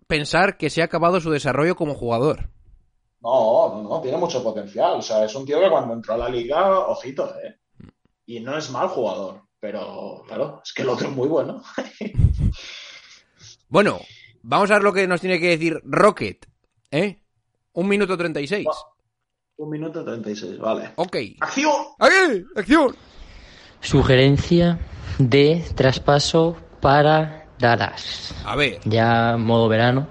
pensar que se ha acabado su desarrollo como jugador. No, no, no, tiene mucho potencial. O sea, es un tío que cuando entró a la liga, ojito, ¿eh? Y no es mal jugador, pero claro, es que el otro es muy bueno. Bueno, vamos a ver lo que nos tiene que decir Rocket, ¿eh? Un minuto 36. Un minuto 36, vale. Ok. ¡Acción! ¡Aquí! ¡Acción! Sugerencia de traspaso para Dallas. A ver. Ya modo verano.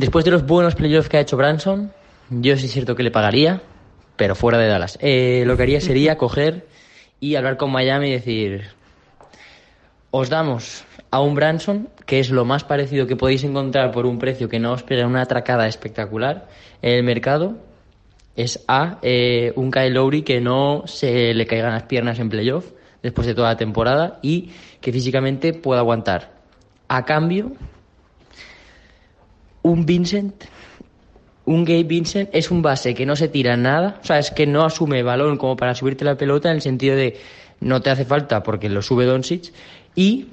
Después de los buenos playoffs que ha hecho Branson, yo sí es cierto que le pagaría, pero fuera de Dallas. Eh, lo que haría sería coger y hablar con Miami y decir, os damos a un Branson, que es lo más parecido que podéis encontrar por un precio que no os espera una atracada espectacular en el mercado, es a eh, un Kyle Lowry que no se le caigan las piernas en playoff después de toda la temporada y que físicamente pueda aguantar. A cambio, un Vincent, un Gabe Vincent es un base que no se tira nada, o sea, es que no asume balón como para subirte la pelota en el sentido de no te hace falta porque lo sube Doncic y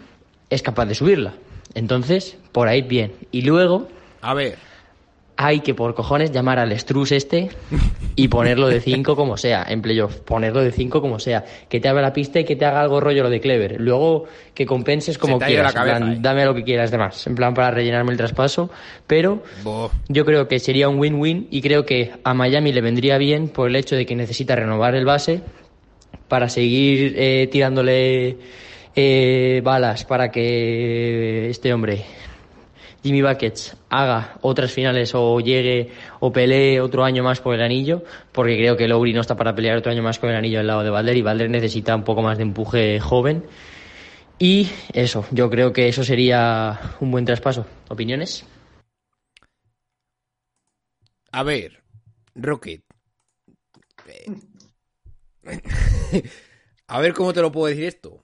es capaz de subirla. Entonces, por ahí bien. Y luego A ver. Hay que por cojones llamar al Struz este y ponerlo de 5 como sea, en playoff, ponerlo de 5 como sea, que te abra la pista y que te haga algo rollo lo de Clever. Luego que compenses como quieras, la en plan, cabeza, eh. dame lo que quieras de más, en plan para rellenarme el traspaso, pero Bo. yo creo que sería un win-win y creo que a Miami le vendría bien por el hecho de que necesita renovar el base para seguir eh, tirándole eh, balas para que este hombre Jimmy Buckets haga otras finales o llegue o pelee otro año más por el anillo, porque creo que Lowry no está para pelear otro año más con el anillo al lado de Valder y Valder necesita un poco más de empuje joven. Y eso, yo creo que eso sería un buen traspaso. ¿Opiniones? A ver. Rocket. A ver cómo te lo puedo decir esto.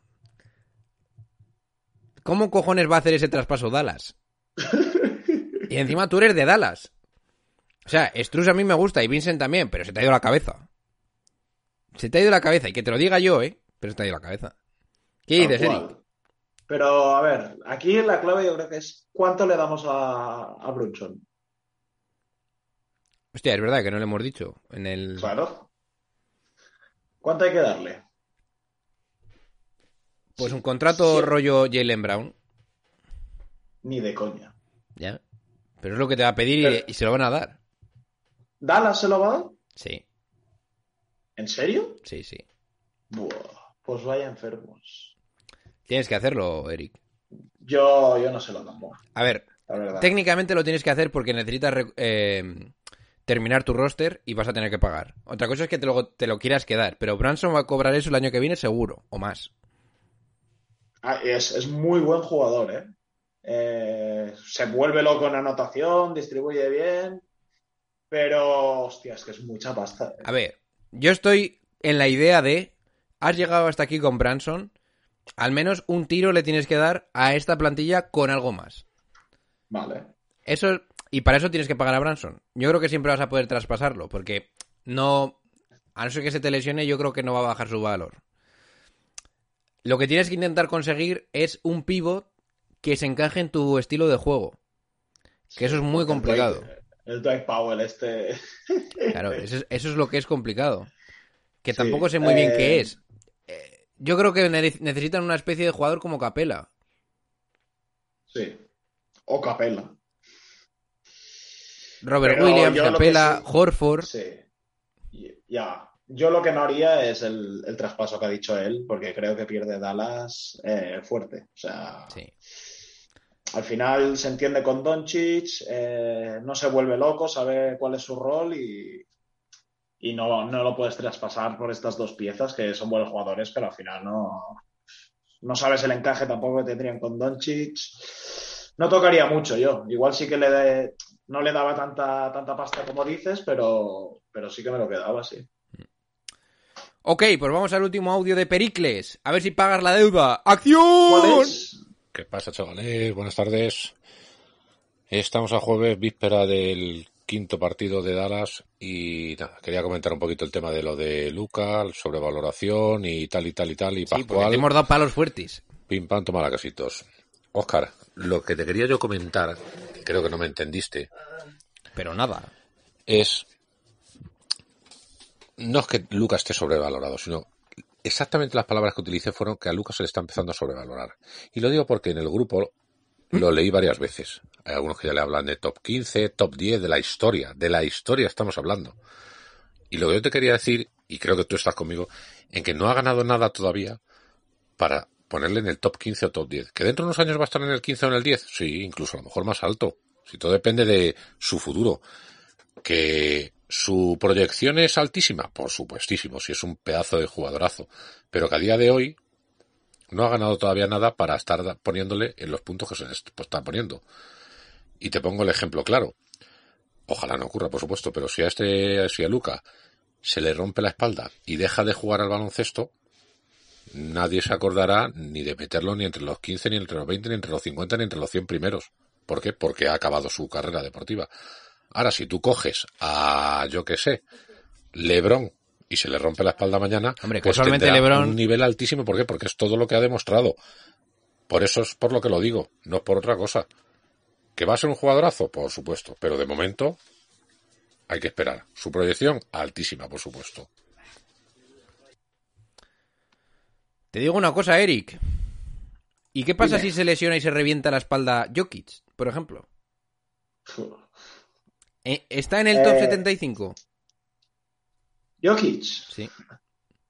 ¿Cómo cojones va a hacer ese traspaso Dallas? Y encima tú eres de Dallas. O sea, Struz a mí me gusta y Vincent también, pero se te ha ido la cabeza. Se te ha ido la cabeza. Y que te lo diga yo, ¿eh? Pero se te ha ido la cabeza. ¿Qué dices. Eric? Pero, a ver, aquí la clave yo creo que es cuánto le damos a, a Brunson. Hostia, es verdad que no le hemos dicho. En el... Claro. ¿Cuánto hay que darle? Pues un contrato Sí. rollo Jalen Brown. Ni de coña. Ya. Pero es lo que te va a pedir y, Pero- y se lo van a dar. ¿Dallas se lo va a dar? Sí, ¿En serio? sí, sí. Buah, pues vaya enfermos. Tienes que hacerlo, Eric. Yo, yo no se lo damos, A ver, técnicamente lo tienes que hacer porque necesitas eh, terminar tu roster y vas a tener que pagar. Otra cosa es que te lo, te lo quieras quedar, pero Branson va a cobrar eso el año que viene seguro, o más. Ah, es, es muy buen jugador, ¿eh? Eh, Se vuelve loco en anotación, distribuye bien, pero, hostia, es que es mucha pasta. ¿eh? A ver, yo estoy en la idea de, has llegado hasta aquí con Branson, al menos un tiro le tienes que dar a esta plantilla con algo más. Vale. Eso, y para eso tienes que pagar a Branson. Yo creo que siempre vas a poder traspasarlo, porque no, a no ser que se te lesione, yo creo que no va a bajar su valor. Lo que tienes que intentar conseguir es un pivot que se encaje en tu estilo de juego. Que eso es muy complicado. El Dwight Powell, este. Claro, eso es, eso es lo que es complicado. Que Sí, tampoco sé muy bien eh, qué es. Eh, Yo creo que ne- necesitan una especie de jugador como Capela. Sí. O Capella. Robert Pero Williams, Capela, sí- Horford. Sí. Ya. Yo lo que no haría es el, el traspaso que ha dicho él, porque creo que pierde Dallas eh, fuerte. O sea, Sí. Al final se entiende con Doncic, eh, no se vuelve loco, sabe cuál es su rol y, y no, no lo puedes traspasar por estas dos piezas que son buenos jugadores, pero al final no, no sabes el encaje tampoco que tendrían con Doncic. No tocaría mucho yo. Igual sí que le de- no le daba tanta, tanta pasta como dices, pero, pero sí que me lo quedaba, sí. Ok, pues vamos al último audio de Pericles. A ver si pagas la deuda. ¡Acción! ¿Cuál es? ¿Qué pasa, chavales? Buenas tardes. Estamos a jueves, víspera del quinto partido de Dallas y nada, quería comentar un poquito el tema de lo de Luca, sobrevaloración y tal y tal y tal y Sí, Pascual. te hemos dado palos fuertes. Pim pam, toma la casitos. Oscar, lo que te quería yo comentar, que creo que no me entendiste, Pero nada. es no es que Lucas esté sobrevalorado, sino exactamente las palabras que utilicé fueron que a Lucas se le está empezando a sobrevalorar. Y lo digo porque en el grupo lo leí varias veces. Hay algunos que ya le hablan de top 15, top 10, de la historia. De la historia estamos hablando. Y lo que yo te quería decir, y creo que tú estás conmigo, en que no ha ganado nada todavía para ponerle en el top 15 o top 10. ¿Que dentro de unos años va a estar en el 15 o en el 10? Sí, incluso a lo mejor más alto. Si todo depende de su futuro. Que su proyección es altísima, por supuestísimo, si es un pedazo de jugadorazo. Pero que a día de hoy no ha ganado todavía nada para estar poniéndole en los puntos que se pues, está poniendo. Y te pongo el ejemplo claro. Ojalá no ocurra, por supuesto, pero si a este, si a Luca se le rompe la espalda y deja de jugar al baloncesto, nadie se acordará ni de meterlo ni entre los 15, ni entre los 20, ni entre los 50, ni entre los 100 primeros. ¿Por qué? Porque ha acabado su carrera deportiva. Ahora, si tú coges a, yo qué sé, Lebron y se le rompe la espalda mañana, Hombre, pues casualmente LeBron- un nivel altísimo. ¿Por qué? Porque es todo lo que ha demostrado. Por eso es por lo que lo digo, no es por otra cosa. ¿Que va a ser un jugadorazo? Por supuesto, pero de momento hay que esperar. Su proyección, altísima, por supuesto. Te digo una cosa, Eric. ¿Y qué pasa Dime. si se lesiona y se revienta la espalda Jokic, por ejemplo? Eh, ¿Está en el top Eh, 75? Jokic, Sí.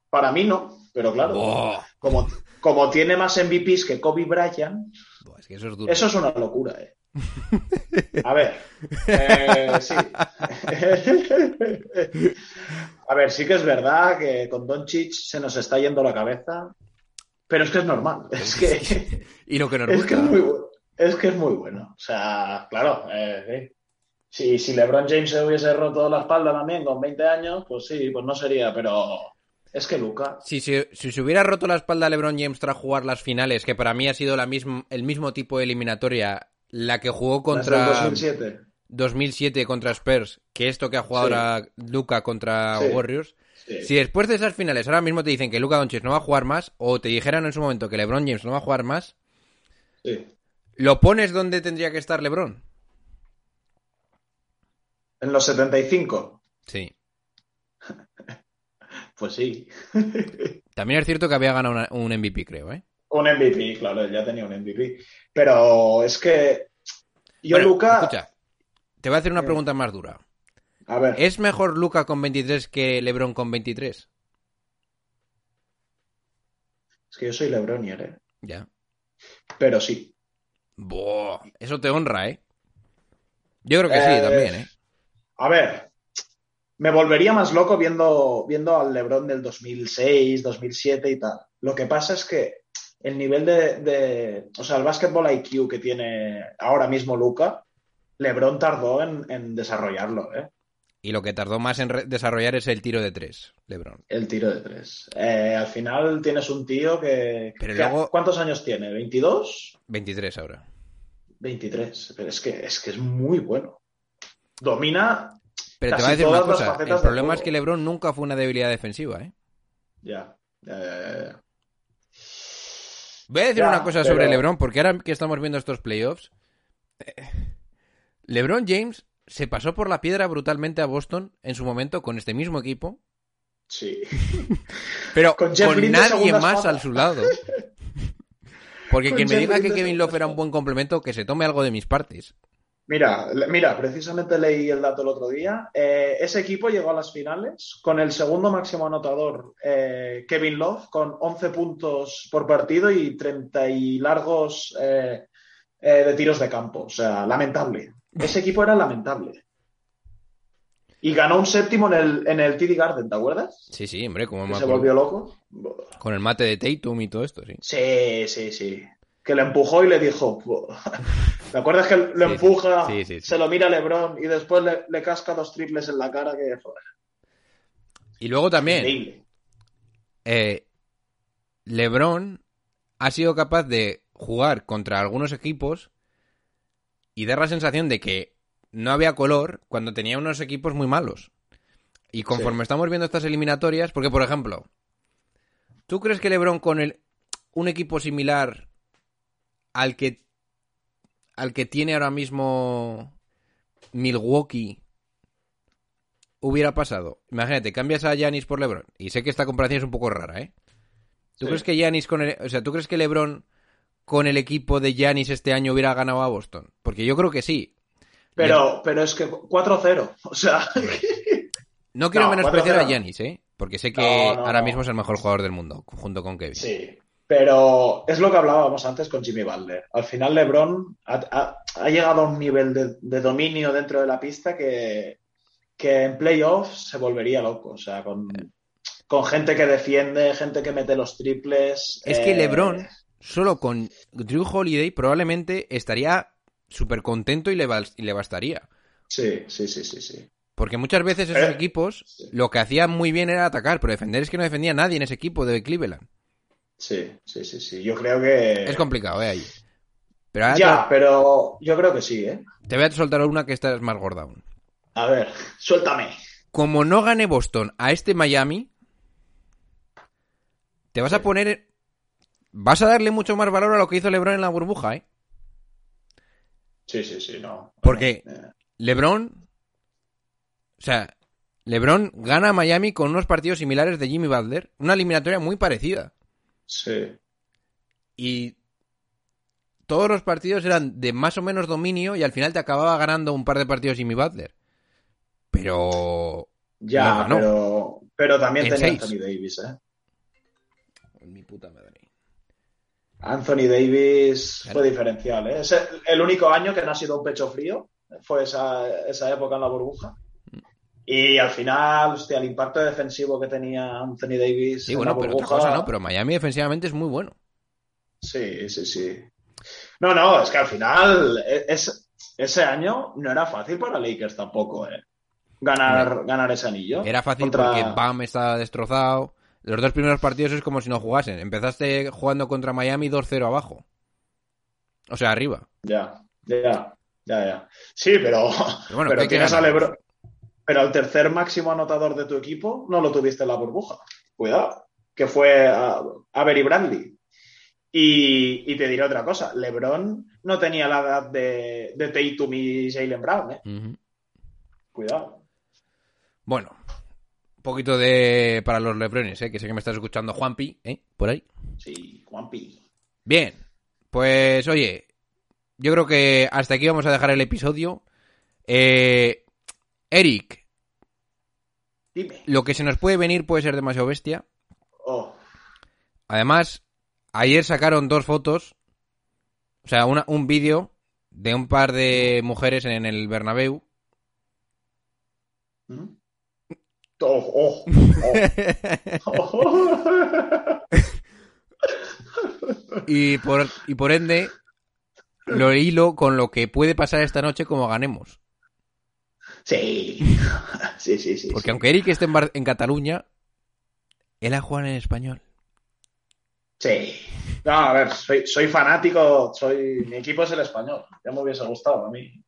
para mí no, pero claro, como, como tiene más MVPs que Kobe Bryant, Buah, es que eso es duro. eso es una locura, ¿eh? A ver, eh, sí. A ver, sí que es verdad que con Doncic se nos está yendo la cabeza, pero es que es normal. Es que, Y lo que nos es que es muy bueno. Es que es muy bueno. O sea, claro, eh, sí. Si, si LeBron James se hubiese roto la espalda también con 20 años, pues sí, pues no sería, pero Es que Luca. Si, se- si se hubiera roto la espalda a LeBron James tras jugar las finales, que para mí ha sido la misma, el mismo tipo de eliminatoria, la que jugó contra 2007. 2007 contra Spurs, que esto que ha jugado Sí. ahora Luca contra Sí. Warriors. Sí. Si después de esas finales ahora mismo te dicen que Luca Doncic no va a jugar más, o te dijeran en su momento que LeBron James no va a jugar más. ¿lo pones donde tendría que estar LeBron? En los 75. Sí. Pues sí. También es cierto que había ganado una- un MVP, creo, ¿eh? Un MVP, claro, ya tenía un MVP. Pero es que. Yo, Bueno, Luca. Escucha, te voy a hacer una Eh. pregunta más dura. A ver. ¿Es mejor Luca con 23 que LeBron con 23? Es que yo soy Lebronier, ¿eh? Ya. Pero sí. Buah, eso te honra, ¿eh? Yo creo que sí, Eh, también, ¿eh? A ver. Me volvería más loco viendo, viendo al LeBron del 2006, 2007 y tal. Lo que pasa es que el nivel de, de- o sea, el basketball IQ que tiene ahora mismo Luca, LeBron tardó en, en desarrollarlo, ¿eh? Y lo que tardó más en desarrollar es el tiro de tres, LeBron. El tiro de tres. Eh, al final tienes un tío que, Pero que- luego- ¿Cuántos años tiene? ¿22? 23 ahora. 23. Pero es que es, que es muy bueno. Domina. Pero te voy a decir una las cosa. facetas El problema es que LeBron nunca fue una debilidad defensiva, ¿eh? Ya. ya, ya, ya, ya. Voy a decir Ya, una cosa pero- sobre LeBron, porque ahora que estamos viendo estos playoffs, eh, LeBron James se pasó por la piedra brutalmente a Boston en su momento con este mismo equipo, Sí. pero Con nadie más al su lado. Porque quien me diga que Kevin Love era un buen complemento, que se tome algo de mis partes. Mira, mira, precisamente leí el dato el otro día. Eh, ese equipo llegó a las finales con el segundo máximo anotador, eh, Kevin Love, con 11 puntos por partido y 30 y largos eh, de tiros de campo. O sea, lamentable. Ese equipo era lamentable. Y ganó un séptimo en el, en el TD Garden, ¿te acuerdas? Sí, sí, hombre, como se volvió loco. Con el mate de Tatum y todo esto, sí. Sí, sí, sí. Que le empujó y le dijo. ¿Te acuerdas que lo Sí, empuja, Sí, sí, sí. se lo mira a Lebron y después le, le casca dos triples en la cara? Que joder, Y luego también, eh, LeBron ha sido capaz de jugar contra algunos equipos y dar la sensación de que no había color cuando tenía unos equipos muy malos. Y conforme estamos viendo estas eliminatorias, porque por ejemplo, ¿tú crees que LeBron con el, un equipo similar al que al que tiene ahora mismo Milwaukee hubiera pasado? Imagínate, cambias a Giannis por LeBron. Y sé que esta comparación es un poco rara, ¿eh? ¿Tú Sí. crees que Giannis con el, o sea, ¿tú crees que LeBron con el equipo de Giannis este año hubiera ganado a Boston? Porque yo creo que sí. Pero, pero es que 4-0. O sea, No quiero No, menospreciar a 4-0. Giannis, ¿eh? Porque sé que No, no, ahora mismo es el mejor jugador del mundo, junto con Kevin. sí. Pero es lo que hablábamos antes con Jimmy Butler. Al final, LeBron ha, ha- ha llegado a un nivel de, de dominio dentro de la pista que, que en playoffs se volvería loco. O sea, con, con gente que defiende, gente que mete los triples. Es que eh, LeBron, solo con Drew Holiday, probablemente estaría súper contento y le, y le bastaría. Sí, sí, sí, sí, sí. Porque muchas veces esos Eh, equipos sí. lo que hacían muy bien era atacar, pero defender es que no defendía nadie en ese equipo de Cleveland. Sí, sí, sí, sí. Yo creo que. Es complicado, ¿eh? Ahí. Pero ahora Ya, pero yo creo que sí, ¿eh? te, voy a soltar una que esta es más gorda aún. A ver, suéltame. Como no gane Boston a este Miami, te vas a poner. Vas a darle mucho más valor a lo que hizo LeBron en la burbuja, ¿eh? Sí, sí, sí, no. Porque Eh, LeBron. O sea, LeBron gana a Miami con unos partidos similares de Jimmy Butler. Una eliminatoria muy parecida. Sí. Y. Todos los partidos eran de más o menos dominio y al final te acababa ganando un par de partidos Jimmy Butler. Pero. Ya, No pero, pero también En tenía seis. Anthony Davis, ¿eh? Mi puta madre. Anthony Davis Claro. fue diferencial, ¿eh? Es el, el único año que no ha sido un pecho frío. Fue esa, esa época en la burbuja. Y al final, hostia, el impacto defensivo que tenía Anthony Davis Sí, en bueno, pero otra cosa no. Pero Miami defensivamente es muy bueno. Sí, sí, sí. No, no, es que al final, e- es, ese año no era fácil para Lakers tampoco, ¿eh? Ganar, ganar ese anillo. Era fácil Contra- porque Bam estaba destrozado. los dos primeros partidos es como si no jugasen. Empezaste jugando contra Miami 2-0 abajo. O sea, arriba. Ya, ya, ya, ya. Sí, pero, Pero bueno, pero tienes a. LeBron. Pero el tercer máximo anotador de tu equipo no lo tuviste en la burbuja. Cuidado, que fue a, Avery Bradley. Y, y te diré otra cosa, LeBron no tenía la edad de, de Tatum y Jalen Brown, ¿eh? Cuidado. Bueno, un poquito de para los lebrones, ¿eh? que sé que me estás escuchando Juanpi, ¿eh? por ahí. Sí, Juanpi. Bien, pues oye, yo creo que hasta aquí vamos a dejar el episodio. Eh, Eric, Dime. lo que se nos puede venir puede ser demasiado bestia. Oh, Además, ayer sacaron dos fotos, o sea, una, un vídeo de un par de mujeres en el Bernabéu. ¿Mm? Oh, oh, oh. y, por, y por ende, lo hilo con lo que puede pasar esta noche como ganemos. Sí, sí, sí, sí. Porque sí. aunque Eric esté en, Bar- en Cataluña, él ha jugado en español. Sí. No, a ver, soy, soy fanático, soy, mi equipo es el español. Ya me hubiese gustado a mí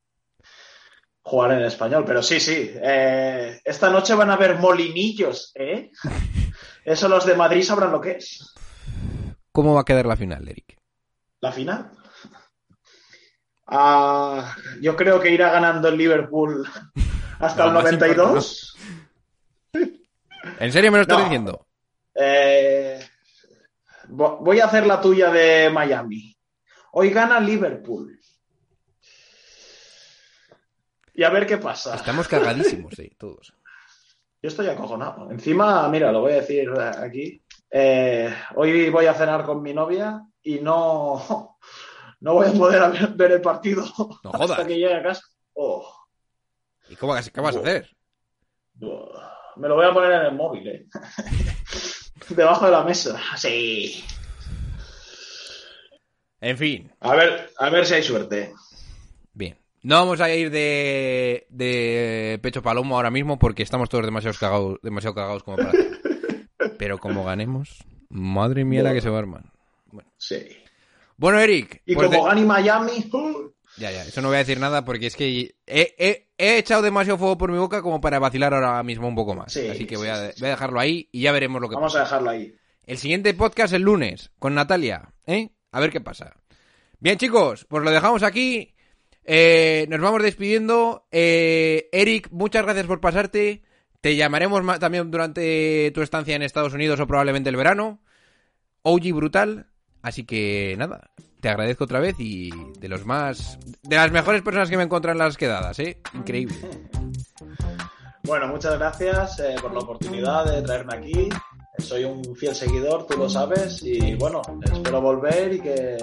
jugar en español, pero sí, sí. Eh, esta noche van a haber molinillos, ¿eh? Eso los de Madrid sabrán lo que es. ¿Cómo va a quedar la final, Eric? La final. Ah, yo creo que irá ganando el Liverpool hasta el más 92. ¿En serio me lo estás No. diciendo? Eh, vo- voy a hacer la tuya de Miami. Hoy gana Liverpool. Y a ver qué pasa. Estamos cagadísimos, eh, todos. Yo estoy acojonado. Encima, mira, lo voy a decir aquí. Eh, hoy voy a cenar con mi novia y no, no voy a poder ver, ver el partido No jodas. hasta que llegue a casa. Oh, ¿Y cómo, qué vas a hacer? oh. me lo voy a poner en el móvil, eh. Debajo de la mesa. Sí. En fin, A ver, a ver si hay suerte. bien. No vamos a ir de, de pecho palomo ahora mismo porque estamos todos demasiado cagados, demasiado cagados como para... Pero como ganemos, madre mía la que se va a armar. Sí. Bueno, Eric. Y pues como de- gane Miami, ¡uh! Ya, ya, eso no voy a decir nada porque es que he, he- he echado demasiado fuego por mi boca como para vacilar ahora mismo un poco más. Sí, Así que voy a, sí, voy a dejarlo ahí y ya veremos lo que vamos pasa. a dejarlo ahí. El siguiente podcast el lunes con Natalia, ¿eh? A ver qué pasa. Bien, chicos, pues lo dejamos aquí. Eh, nos vamos despidiendo. Eh, Eric, muchas gracias por pasarte. Te llamaremos ma- también durante tu estancia en Estados Unidos o probablemente el verano. OG brutal. Así que nada, te agradezco otra vez y de los más. de las mejores personas que me encuentran en las quedadas, ¿eh? Increíble. Bueno, muchas gracias eh, por la oportunidad de traerme aquí. Soy un fiel seguidor, tú lo sabes, y bueno, espero volver y que,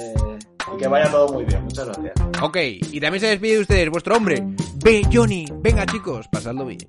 y que vaya todo muy bien. Muchas gracias. Ok, y también se despide de ustedes, vuestro hombre, B. Johnny. Venga, chicos, pasadlo bien.